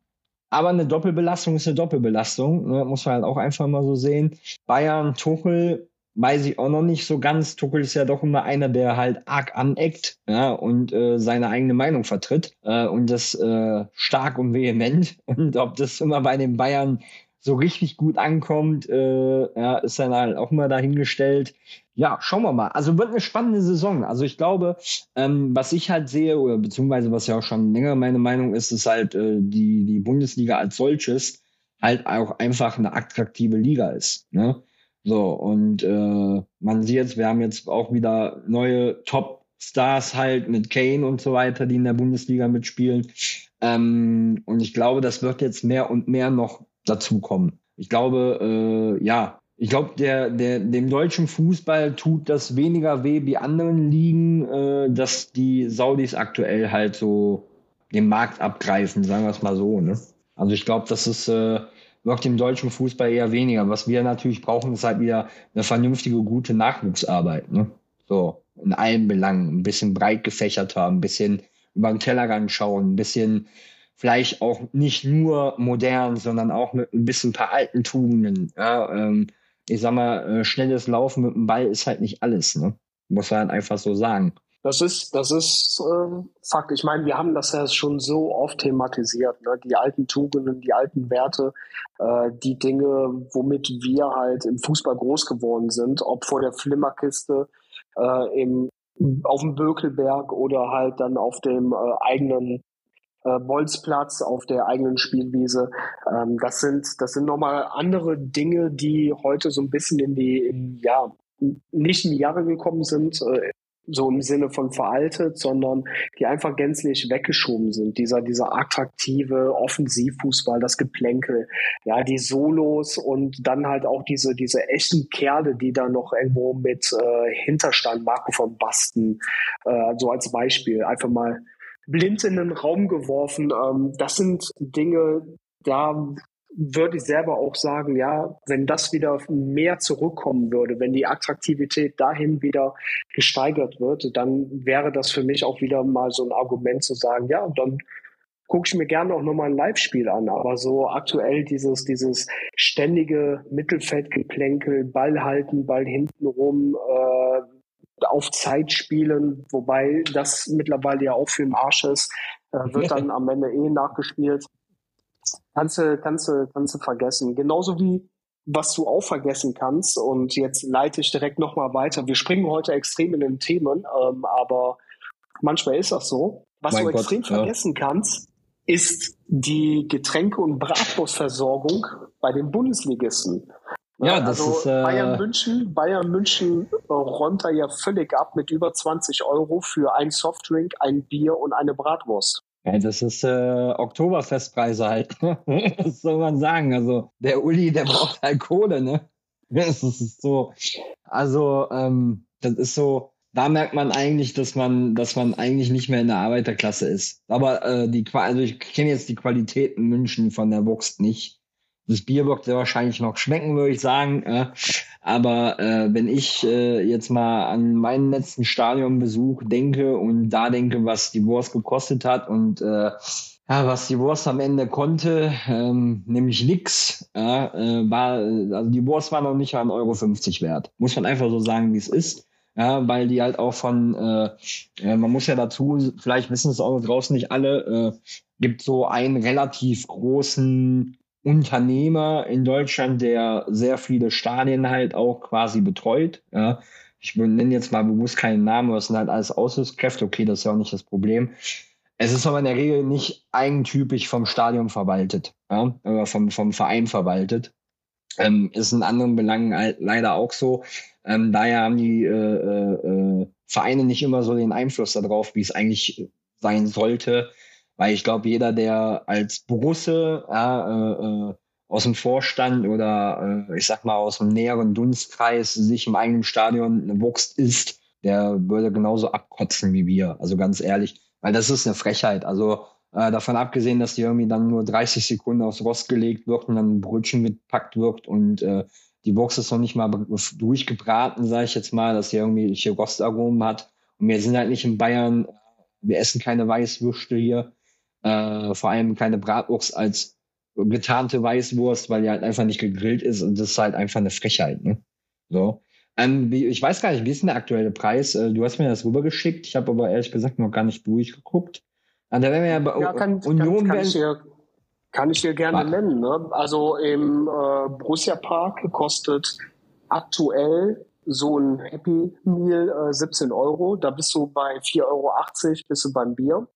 Aber eine Doppelbelastung ist eine Doppelbelastung, ne? muss man halt auch einfach mal so sehen. Bayern, Tuchel, weiß ich auch noch nicht so ganz. Tuchel ist ja doch immer einer, der halt arg aneckt ja, und äh, seine eigene Meinung vertritt äh, und das äh, stark und vehement. Und ob das immer bei den Bayern so richtig gut ankommt, äh, ja, ist dann halt auch immer dahingestellt. Ja, schauen wir mal. Also wird eine spannende Saison. Also ich glaube, ähm, was ich halt sehe, oder beziehungsweise was ja auch schon länger meine Meinung ist, ist halt äh, die, die Bundesliga als solches halt auch einfach eine attraktive Liga ist. Ne? So, und äh, man sieht jetzt, wir haben jetzt auch wieder neue Top-Stars halt mit Kane und so weiter, die in der Bundesliga mitspielen. Ähm, und ich glaube, das wird jetzt mehr und mehr noch dazukommen. Ich glaube, äh, ja, ich glaube, der, der, dem deutschen Fußball tut das weniger weh wie anderen Ligen, äh, dass die Saudis aktuell halt so den Markt abgreifen, sagen wir es mal so. Ne? Also ich glaube, das ist äh, wirkt im deutschen Fußball eher weniger. Was wir natürlich brauchen, ist halt wieder eine vernünftige, gute Nachwuchsarbeit. Ne? So, in allen Belangen. Ein bisschen breit gefächert haben, ein bisschen über den Tellerrand schauen, ein bisschen vielleicht auch nicht nur modern, sondern auch mit ein bisschen ein paar alten Tugenden. Ja, ähm, ich sag mal, äh, schnelles Laufen mit dem Ball ist halt nicht alles, ne? Muss man halt einfach so sagen. Das ist, das ist äh, Fakt. Ich meine, wir haben das ja schon so oft thematisiert. Ne? Die alten Tugenden, die alten Werte, äh, die Dinge, womit wir halt im Fußball groß geworden sind, ob vor der Flimmerkiste, äh, im, auf dem Bökelberg oder halt dann auf dem äh, eigenen äh, Bolzplatz, auf der eigenen Spielwiese. Ähm, das sind, das sind nochmal andere Dinge, die heute so ein bisschen in die, in, ja, nicht in die Jahre gekommen sind, äh, so im Sinne von veraltet, sondern die einfach gänzlich weggeschoben sind. Dieser, dieser attraktive Offensivfußball, das Geplänkel, ja, die Solos und dann halt auch diese, diese echten Kerle, die da noch irgendwo mit äh, Hinterstand, Marco von Basten, äh, so als Beispiel, einfach mal blind in den Raum geworfen. Ähm, das sind Dinge, da würde ich selber auch sagen, ja, wenn das wieder mehr zurückkommen würde, wenn die Attraktivität dahin wieder gesteigert wird, dann wäre das für mich auch wieder mal so ein Argument zu sagen, ja, dann gucke ich mir gerne auch nochmal ein Live-Spiel an. Aber so aktuell dieses, dieses ständige Mittelfeldgeplänkel, Ball halten, Ball hinten rum, äh, auf Zeit spielen, wobei das mittlerweile ja auch für den Arsch ist, äh, wird dann am Ende eh nachgespielt. Kannst du, kannst du, kannst du vergessen. Genauso wie was du auch vergessen kannst. Und jetzt leite ich direkt nochmal weiter. Wir springen heute extrem in den Themen, ähm, aber manchmal ist das so. Was mein du Gott, extrem ja. vergessen kannst, ist die Getränke- und Bratwurstversorgung bei den Bundesligisten. Ja, das also ist äh, Bayern München. Bayern München räumt da ja völlig ab mit über 20 Euro für ein Softdrink, ein Bier und eine Bratwurst. Ja, das ist äh, Oktoberfestpreise halt. Was soll man sagen? Also der Uli, der braucht halt Kohle, ne? Das ist so. Also ähm, das ist so. Da merkt man eigentlich, dass man, dass man eigentlich nicht mehr in der Arbeiterklasse ist. Aber äh, die, also ich kenne jetzt die Qualitäten München von der Wurst nicht. Das Bier wird sehr wahrscheinlich noch schmecken, würde ich sagen. Äh, aber äh, wenn ich äh, jetzt mal an meinen letzten Stadionbesuch denke und da denke, was die Wurst gekostet hat und äh, ja, was die Wurst am Ende konnte, ähm, nämlich nix, ja, äh, war, also die Wurst war noch nicht an Euro 50 wert. Muss man einfach so sagen, wie es ist. Ja, weil die halt auch von, äh, äh, man muss ja dazu, vielleicht wissen es auch draußen nicht alle, äh, gibt so einen relativ großen Unternehmer in Deutschland, der sehr viele Stadien halt auch quasi betreut. Ja. Ich nenne jetzt mal bewusst keinen Namen, es sind halt alles Aushilfskräfte. Okay, das ist ja auch nicht das Problem. Es ist aber in der Regel nicht eigentypisch vom Stadion verwaltet, ja, oder vom, vom Verein verwaltet. Ähm, ist in anderen Belangen halt leider auch so. Ähm, daher haben die äh, äh, Vereine nicht immer so den Einfluss darauf, wie es eigentlich sein sollte. Weil ich glaube, jeder, der als Borusse ja, äh, äh, aus dem Vorstand oder äh, ich sag mal aus dem näheren Dunstkreis sich im eigenen Stadion eine Wurst isst, der würde genauso abkotzen wie wir. Also ganz ehrlich, weil das ist eine Frechheit. Also äh, davon abgesehen, dass die irgendwie dann nur 30 Sekunden aufs Rost gelegt wird und dann ein Brötchen mitpackt wird und äh, die Box ist noch nicht mal durchgebraten, sage ich jetzt mal, dass sie irgendwie Rostaromen hat. Und wir sind halt nicht in Bayern, wir essen keine Weißwürste hier, äh, vor allem keine Bratwurst als getarnte Weißwurst, weil die halt einfach nicht gegrillt ist und das ist halt einfach eine Frechheit. Ne? So. Ähm, wie, ich weiß gar nicht, wie ist denn der aktuelle Preis? Äh, du hast mir das rübergeschickt, ich habe aber ehrlich gesagt noch gar nicht durchgeguckt. Und da werden wir ja bei ja, kann, Union kann, kann, ich dir, kann ich dir gerne War. nennen. Ne? Also im äh, Borussia Park kostet aktuell so ein Happy Meal äh, 17 Euro. Da bist du bei 4,80 Euro bist du beim Bier.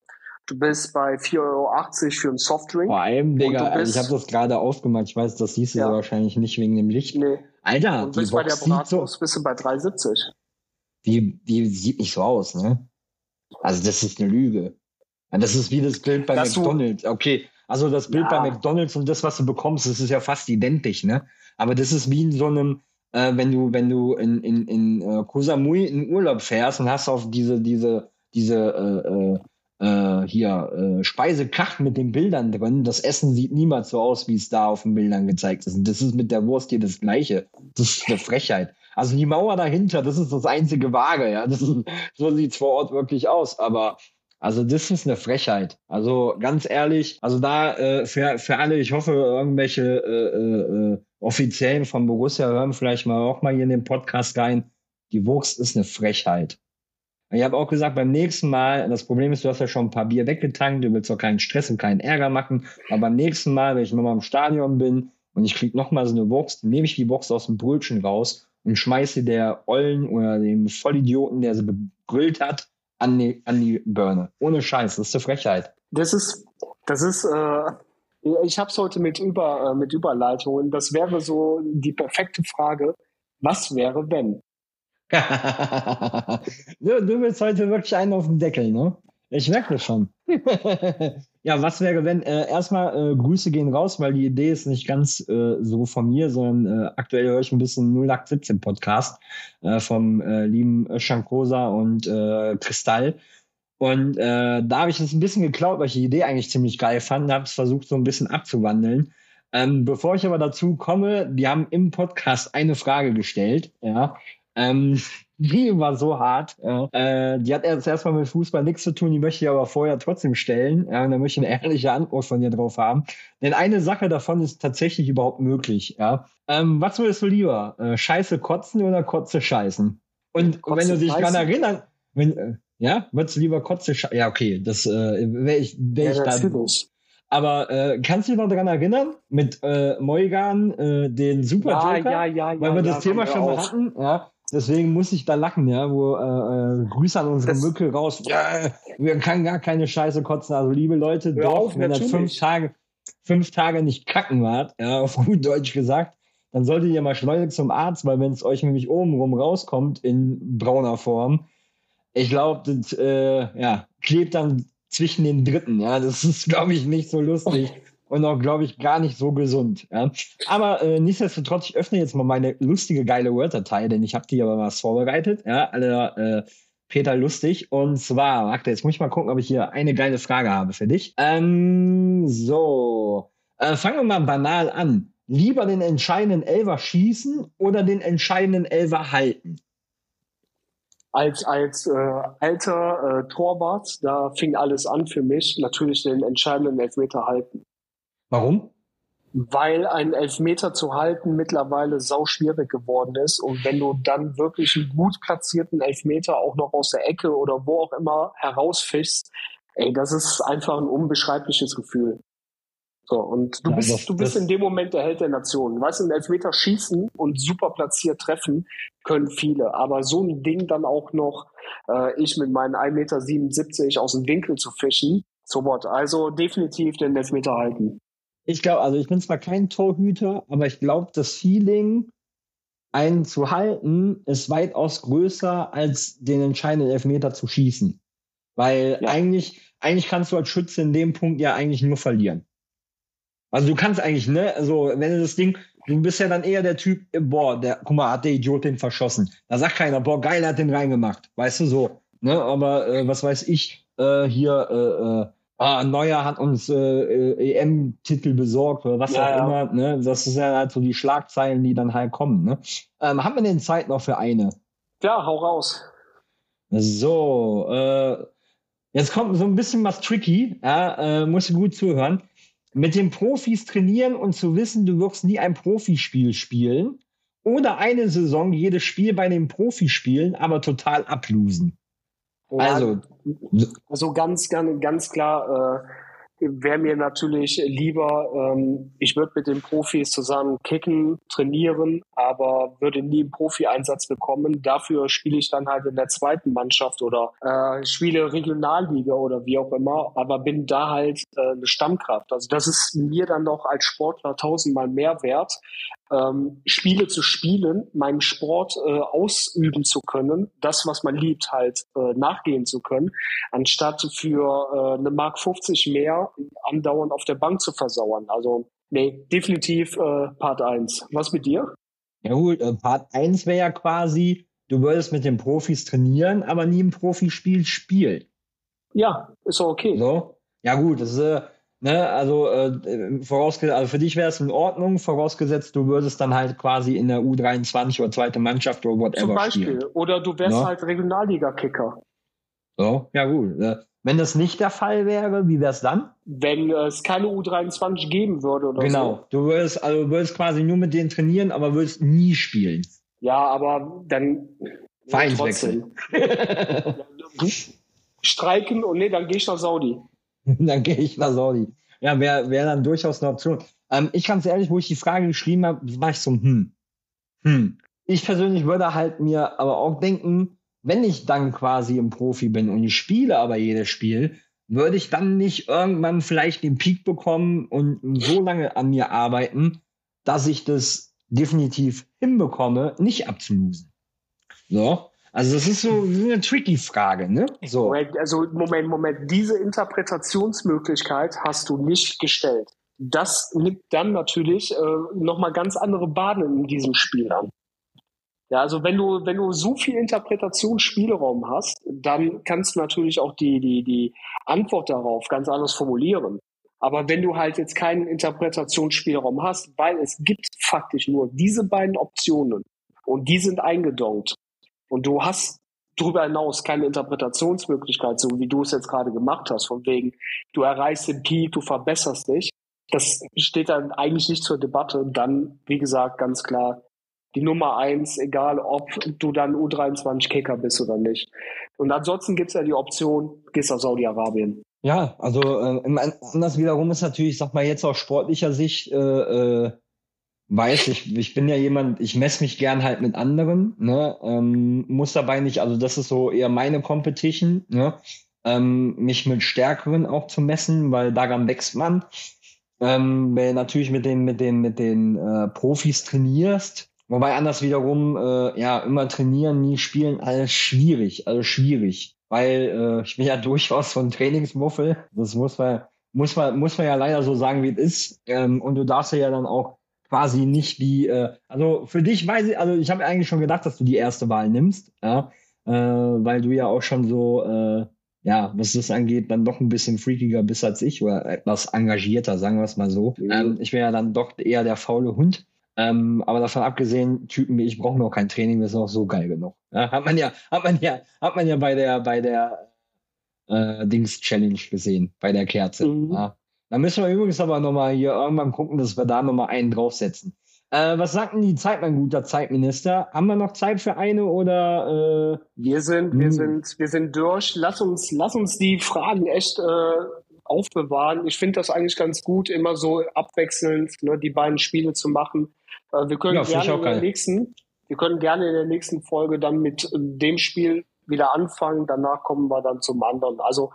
Du bist bei 4,80 Euro für einen Softdrink. Vor allem, Digga, also ich habe das gerade aufgemacht. Ich weiß, das siehst du ja. wahrscheinlich nicht wegen dem Licht. Nee. Alter, und bist die Box bei der Bratwurst so, bist du bei 3,70. Die, die sieht nicht so aus, ne? Also das ist eine Lüge. Das ist wie das Bild bei das McDonalds. Okay, also das Bild ja. bei McDonalds und das, was du bekommst, das ist ja fast identisch, ne? Aber das ist wie in so einem, äh, wenn du, wenn du in, in, in uh, Koh Samui in Urlaub fährst und hast auf diese, diese, diese äh, äh, äh, hier äh, Speisekarten mit den Bildern drin. Das Essen sieht niemals so aus, wie es da auf den Bildern gezeigt ist. Und das ist mit der Wurst hier das Gleiche. Das ist eine Frechheit. Also die Mauer dahinter, das ist das einzige Wahre, ja. Das ist, so sieht's vor Ort wirklich aus. Aber also das ist eine Frechheit. Also ganz ehrlich, also da äh, für, für alle, ich hoffe, irgendwelche äh, äh, äh Offiziellen von Borussia hören vielleicht mal auch mal hier in den Podcast rein. Die Wurst ist eine Frechheit. Ich habe auch gesagt, beim nächsten Mal, das Problem ist, du hast ja schon ein paar Bier weggetankt, du willst doch keinen Stress und keinen Ärger machen, aber beim nächsten Mal, wenn ich nochmal im Stadion bin und ich krieg nochmal so eine Box, dann nehme ich die Box aus dem Brötchen raus und schmeiße der Ollen oder dem Vollidioten, der sie gegrillt hat, an die, an die Birne. Ohne Scheiß, das ist eine Frechheit. Das ist, das ist, äh, ich habe es heute mit, Über, äh, mit Überleitungen. Das wäre so die perfekte Frage. Was wäre, wenn? Du, du willst heute wirklich einen auf den Deckel, ne? Ich merke das schon. ja, was wäre, wenn äh, erstmal äh, Grüße gehen raus, weil die Idee ist nicht ganz äh, so von mir, sondern äh, aktuell höre ich ein bisschen 0817 Podcast äh, vom äh, lieben Shankosa und äh, Kristall. Und da habe ich es ein bisschen geklaut, weil ich die Idee eigentlich ziemlich geil fand, habe es versucht so ein bisschen abzuwandeln. Ähm, bevor ich aber dazu komme, die haben im Podcast eine Frage gestellt, ja, ähm, die war so hart. Ja. Äh, die hat erst erstmal mit Fußball nichts zu tun, die möchte ich aber vorher trotzdem stellen. Ja, und da möchte ich eine ehrliche Antwort von dir drauf haben. Denn eine Sache davon ist tatsächlich überhaupt möglich. Ja. Ähm, was würdest du lieber? Äh, Scheiße kotzen oder Kotze scheißen? Und Kotze wenn du dich daran erinnerst, wenn, äh, ja, würdest du lieber Kotze scheißen? Ja, okay, das äh, wäre ich, wär ja, ich da. Aber äh, kannst du dich noch daran erinnern, mit äh, Moigan, äh, den Super Joker? Ja, ja, ja, weil wir das Thema schon mal hatten, ja Deswegen muss ich da lachen, ja, wo äh, äh, Grüße an unsere das Mücke raus. Ja, wir können gar keine Scheiße kotzen. Also liebe Leute, doch, auf, wenn das fünf Tage, fünf Tage nicht kacken wart, ja, auf gut Deutsch gesagt, dann solltet ihr mal schnell zum Arzt, weil wenn es euch nämlich obenrum rauskommt in brauner Form, ich glaube, das äh, ja, klebt dann zwischen den Dritten. Ja, das ist, glaube ich, nicht so lustig und auch, glaube ich, gar nicht so gesund. Ja. Aber äh, nichtsdestotrotz, ich öffne jetzt mal meine lustige, geile Word-Datei, denn ich habe die aber was vorbereitet. Ja, alle äh, Peter lustig. Und zwar, warte, jetzt muss ich mal gucken, ob ich hier eine geile Frage habe für dich. Ähm, so, äh, fangen wir mal banal an. Lieber den entscheidenden Elver schießen oder den entscheidenden Elver halten? als als äh, alter äh, Torwart, da fing alles an für mich, natürlich den entscheidenden Elfmeter halten. Warum? Weil ein Elfmeter zu halten mittlerweile sau schwierig geworden ist und wenn du dann wirklich einen gut platzierten Elfmeter auch noch aus der Ecke oder wo auch immer herausfischst, ey, das ist einfach ein unbeschreibliches Gefühl. So, und du Ja, bist, das- du bist in dem Moment der Held der Nation. Weißt du, einen Elfmeter schießen und super platziert treffen können viele. Aber so ein Ding dann auch noch, äh, ich mit meinen 1,77 Meter aus dem Winkel zu fischen, so what. Also definitiv den Elfmeter halten. Ich glaube, also ich bin zwar kein Torhüter, aber ich glaube, das Feeling, einen zu halten, ist weitaus größer, als den entscheidenden Elfmeter zu schießen. Weil Ja. eigentlich, eigentlich kannst du als Schütze in dem Punkt ja eigentlich nur verlieren. Also du kannst eigentlich, ne, also wenn du das Ding, du bist ja dann eher der Typ, boah, der, guck mal, hat der Idiot den verschossen. Da sagt keiner, boah, geil, er hat den reingemacht. Weißt du so, ne, aber äh, was weiß ich, äh, hier, äh, äh, ah, Neuer hat uns äh, äh, EM-Titel besorgt oder was Ja, auch immer, ne, das ist ja halt so die Schlagzeilen, die dann halt kommen, ne. Ähm, haben wir denn Zeit noch für eine? Ja, hau raus. So, äh, jetzt kommt so ein bisschen was tricky, ja, äh, musst du gut zuhören. Mit den Profis trainieren und zu wissen, du wirst nie ein Profispiel spielen oder eine Saison jedes Spiel bei den Profis spielen, aber total ablosen. Also, Also ganz, ganz, ganz klar äh, wäre mir natürlich lieber, ähm, ich würde mit den Profis zusammen kicken, trainieren, aber würde nie einen Profi-Einsatz bekommen. Dafür spiele ich dann halt in der zweiten Mannschaft oder äh, spiele Regionalliga oder wie auch immer, aber bin da halt äh, eine Stammkraft. Also das ist mir dann noch als Sportler tausendmal mehr wert, ähm, Spiele zu spielen, meinen Sport äh, ausüben zu können, das, was man liebt, halt äh, nachgehen zu können, anstatt für äh, eine Mark 50 mehr andauernd auf der Bank zu versauern. Also nee, definitiv äh, Part 1. Was mit dir? ja gut, äh, Part 1 wäre ja quasi, du würdest mit den Profis trainieren, aber nie ein Profispiel spielen. Ja, ist okay. So? Ja, gut, das ist, äh, ne, also, äh, vorausgesetzt, also für dich wäre es in Ordnung, vorausgesetzt, du würdest dann halt quasi in der U23 oder zweite Mannschaft oder whatever Zum Beispiel. spielen. Oder du wärst Ja. halt Regionalliga-Kicker. So, ja, gut. Äh, wenn das nicht der Fall wäre, wie wär's dann? Wenn es keine U23 geben würde oder so. genau. Du würdest, also würdest quasi nur mit denen trainieren, aber würdest nie spielen. Ja, aber dann Vereinswechsel. trotzdem. Streiken und nee, dann gehe ich nach Saudi. dann gehe ich nach Saudi. Ja, wäre wär dann durchaus eine Option. Ähm, ich ganz ehrlich, wo ich die Frage geschrieben habe, war ich so, hm, hm. Ich persönlich würde halt mir aber auch denken, wenn ich dann quasi im Profi bin und ich spiele aber jedes Spiel, würde ich dann nicht irgendwann vielleicht den Peak bekommen und so lange an mir arbeiten, dass ich das definitiv hinbekomme, nicht abzulosen. So. Also das ist so eine tricky Frage, ne? So. Moment, Also Moment, Moment, diese Interpretationsmöglichkeit hast du nicht gestellt. Das nimmt dann natürlich äh, nochmal ganz andere Bahnen in diesem Spiel an. Ja, also wenn du, wenn du so viel Interpretationsspielraum hast, dann kannst du natürlich auch die, die, die Antwort darauf ganz anders formulieren. Aber wenn du halt jetzt keinen Interpretationsspielraum hast, weil es gibt faktisch nur diese beiden Optionen und die sind eingedonkt und du hast darüber hinaus keine Interpretationsmöglichkeit, so wie du es jetzt gerade gemacht hast, von wegen, du erreichst den Peak, du verbesserst dich. Das steht dann eigentlich nicht zur Debatte. Dann, wie gesagt, ganz klar, die Nummer eins, egal ob du dann U23-Kicker bist oder nicht. Und ansonsten gibt's ja die Option, gehst nach Saudi-Arabien. Ja, also äh, anders wiederum ist natürlich, sag mal jetzt aus sportlicher Sicht, äh, äh, weiß ich, ich bin ja jemand, ich messe mich gern halt mit anderen, ne, ähm, muss dabei nicht, also das ist so eher meine Competition, ne, ähm, mich mit Stärkeren auch zu messen, weil daran wächst man. Ähm, wenn du natürlich mit den, mit den, mit den äh, Profis trainierst, wobei anders wiederum, äh, ja, immer trainieren, nie spielen, alles schwierig, also schwierig, weil äh, ich bin ja durchaus so ein Trainingsmuffel, das muss man, muss man, muss man ja leider so sagen, wie es ist, ähm, und du darfst ja dann auch quasi nicht die, äh, also für dich weiß ich, also ich habe eigentlich schon gedacht, dass du die erste Wahl nimmst, ja, äh, weil du ja auch schon so, äh, ja, was das angeht, dann doch ein bisschen freakiger bist als ich oder etwas engagierter, sagen wir es mal so. Mhm. Ähm, ich wäre ja dann doch eher der faule Hund. Ähm, aber davon abgesehen, Typen wie ich brauchen noch kein Training, wir sind auch so geil genug. Ja, hat man ja, hat man ja, hat man ja bei der, bei der äh, Dings Challenge gesehen, bei der Kerze. Mhm. Ja. Da müssen wir übrigens aber nochmal hier irgendwann gucken, dass wir da nochmal einen draufsetzen. Äh, was sagt denn die Zeit, mein guter Zeitminister? Haben wir noch Zeit für eine oder? Äh, wir sind, wir hm. sind, wir sind durch. Lass uns, lass uns die Fragen echt äh, aufbewahren. Ich finde das eigentlich ganz gut, immer so abwechselnd ne, die beiden Spiele zu machen. Äh, wir können ja, gerne in der nächsten, wir können gerne in der nächsten Folge dann mit dem Spiel wieder anfangen, danach kommen wir dann zum anderen. Also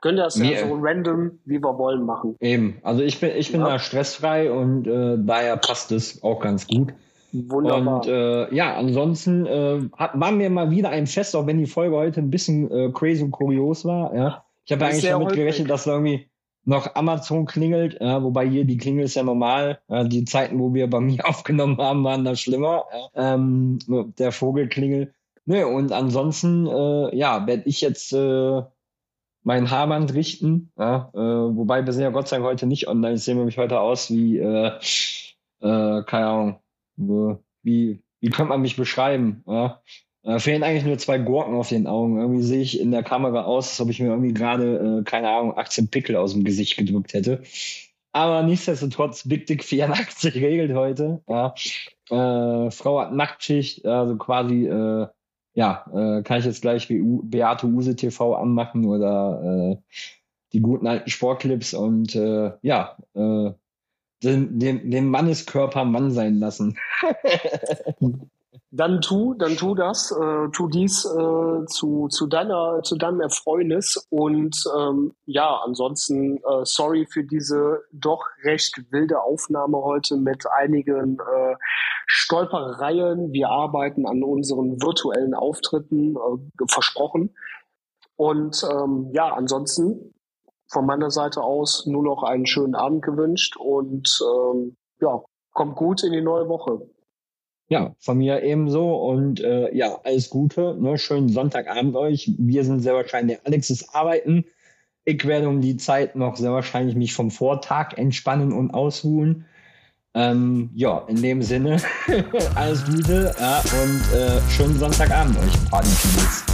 können das ja so random, wie wir wollen, machen. Eben, also ich bin, ich bin ja. da stressfrei und äh, daher passt es auch ganz gut. Wunderbar. Und äh, ja, ansonsten äh, hat, war mir mal wieder ein Fest, auch wenn die Folge heute ein bisschen äh, crazy und kurios war. Ja. Ich habe eigentlich damit gerechnet, dass irgendwie noch Amazon klingelt, ja, wobei hier die Klingel ist ja normal. Ja, die Zeiten, wo wir bei mir aufgenommen haben, waren da schlimmer. Ja. Ähm, der Vogelklingel. Nö, und ansonsten, äh, ja, werde ich jetzt äh, mein Haarband richten. Ja, äh, wobei wir sind ja Gott sei Dank heute nicht online. Ich sehe nämlich heute aus wie, äh, äh, keine Ahnung, wie, wie könnte man mich beschreiben? Ja? Äh, fehlen eigentlich nur zwei Gurken auf den Augen. Irgendwie sehe ich in der Kamera aus, als ob ich mir irgendwie gerade, äh, keine Ahnung, 18 Pickel aus dem Gesicht gedrückt hätte. Aber nichtsdestotrotz, Big Dick 84 regelt heute. Ja. Äh, Frau hat Nachtschicht, also quasi, äh, ja, äh, kann ich jetzt gleich wie Beate Use TV anmachen oder äh, die guten alten Sportclips und äh, ja, äh, den, den, den Manneskörper Mann sein lassen. dann tu, dann tu das, äh, tu dies äh, zu, zu deiner, zu deinem Erfreunis und ähm, ja, ansonsten äh, sorry für diese doch recht wilde Aufnahme heute mit einigen äh, Stolpereien. Wir arbeiten an unseren virtuellen Auftritten, äh, versprochen. Und ähm, ja, ansonsten von meiner Seite aus nur noch einen schönen Abend gewünscht und ähm, ja, kommt gut in die neue Woche. Ja, von mir ebenso und äh, ja, alles Gute. Ne? Schönen Sonntagabend euch. Wir sind sehr wahrscheinlich, Alex ist arbeiten. Ich werde um die Zeit noch sehr wahrscheinlich mich vom Vortag entspannen und ausruhen. Ähm, ja, in dem Sinne, alles Gute ja, und äh, schönen Sonntagabend euch, Party-Peoples.